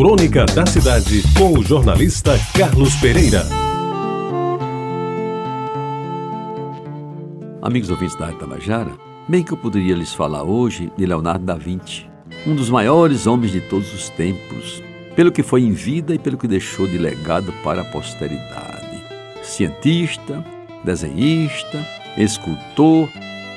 Crônica da Cidade, com o jornalista Carlos Pereira. Amigos ouvintes da Tabajara, bem que eu poderia lhes falar hoje de Leonardo da Vinci, um dos maiores homens de todos os tempos, pelo que foi em vida e pelo que deixou de legado para a posteridade. Cientista, desenhista, escultor,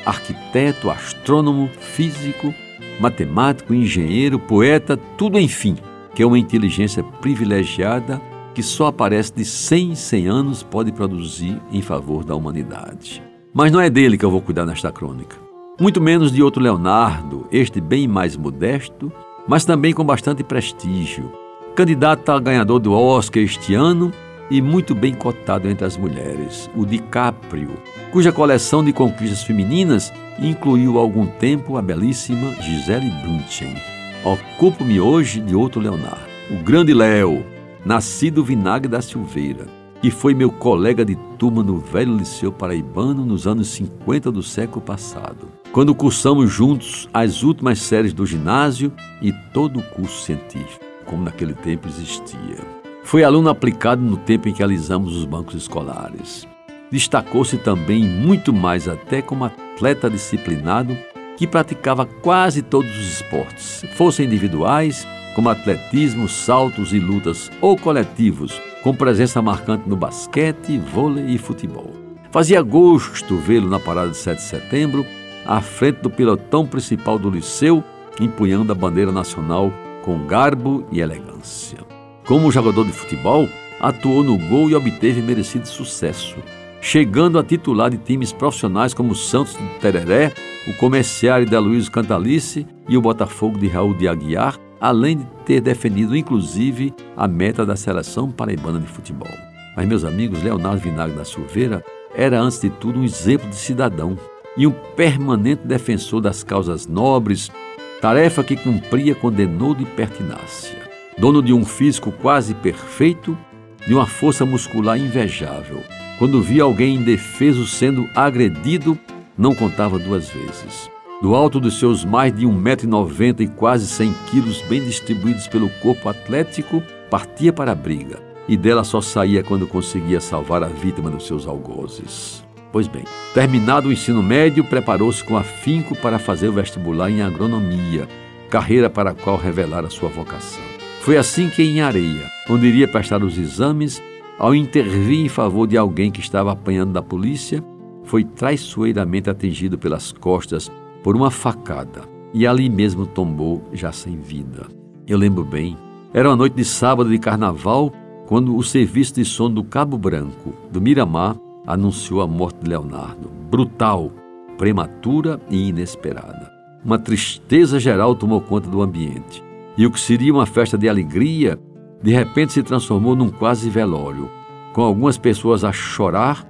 arquiteto, astrônomo, físico, matemático, engenheiro, poeta, tudo enfim, que é uma inteligência privilegiada que só aparece de 100 em 100 anos pode produzir em favor da humanidade. Mas não é dele que eu vou cuidar nesta crônica. Muito menos de outro Leonardo, este bem mais modesto, mas também com bastante prestígio. Candidato a ganhador do Oscar este ano e muito bem cotado entre as mulheres, o DiCaprio, cuja coleção de conquistas femininas incluiu há algum tempo a belíssima Gisele Bündchen. Ocupo-me hoje de outro Leonardo, o grande Léo, nascido Vinagre da Silveira, que foi meu colega de turma no velho Liceu Paraibano nos anos 50 do século passado, quando cursamos juntos as últimas séries do ginásio e todo o curso científico, como naquele tempo existia. Foi aluno aplicado no tempo em que alisamos os bancos escolares. Destacou-se também muito mais até como atleta disciplinado que praticava quase todos os esportes, fossem individuais, como atletismo, saltos e lutas, ou coletivos, com presença marcante no basquete, vôlei e futebol. Fazia gosto vê-lo na parada de 7 de setembro, à frente do pilotão principal do liceu, empunhando a bandeira nacional com garbo e elegância. Como jogador de futebol, atuou no gol e obteve merecido sucesso chegando a titular de times profissionais como Santos de Tereré, o Comerciário da Luiz Cantalice e o Botafogo de Raul de Aguiar, além de ter defendido inclusive a meta da seleção paraibana de futebol. Mas, meus amigos, Leonardo Vinagre da Silveira era, antes de tudo, um exemplo de cidadão e um permanente defensor das causas nobres, tarefa que cumpria com denodo e pertinácia. Dono de um físico quase perfeito, de uma força muscular invejável, quando via alguém indefeso sendo agredido, não contava duas vezes. Do alto dos seus mais de 1,90m e quase 100 quilos bem distribuídos pelo corpo atlético, partia para a briga, e dela só saía quando conseguia salvar a vítima dos seus algozes. Pois bem, terminado o ensino médio, preparou-se com afinco para fazer o vestibular em agronomia, carreira para a qual revelara sua vocação. Foi assim que, em Areia, onde iria prestar os exames, ao intervir em favor de alguém que estava apanhando da polícia, foi traiçoeiramente atingido pelas costas por uma facada e ali mesmo tombou, já sem vida. Eu lembro bem, era uma noite de sábado de carnaval quando o serviço de som do Cabo Branco, do Miramar, anunciou a morte de Leonardo. Brutal, prematura e inesperada. Uma tristeza geral tomou conta do ambiente. E o que seria uma festa de alegria de repente se transformou num quase velório, com algumas pessoas a chorar,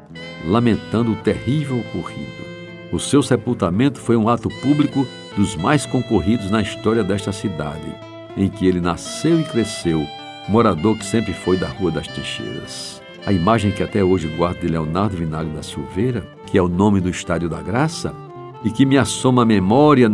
lamentando o terrível ocorrido. O seu sepultamento foi um ato público dos mais concorridos na história desta cidade, em que ele nasceu e cresceu, morador que sempre foi da Rua das Teixeiras. A imagem que até hoje guardo de Leonardo Vinagre da Silveira, que é o nome do Estádio da Graça, e que me assoma à memória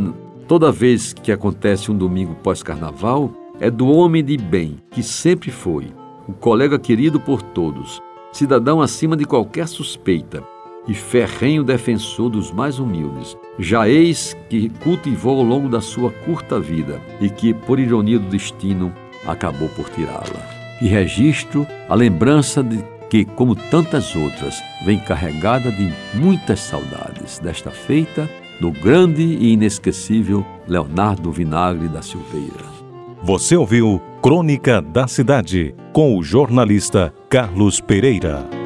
toda vez que acontece um domingo pós-carnaval, é do homem de bem, que sempre foi, o colega querido por todos, cidadão acima de qualquer suspeita e ferrenho defensor dos mais humildes. Já eis que cultivou ao longo da sua curta vida e que, por ironia do destino, acabou por tirá-la. E registro a lembrança de que, como tantas outras, vem carregada de muitas saudades desta feita do grande e inesquecível Leonardo Vinagre da Silveira. Você ouviu Crônica da Cidade com o jornalista Carlos Pereira.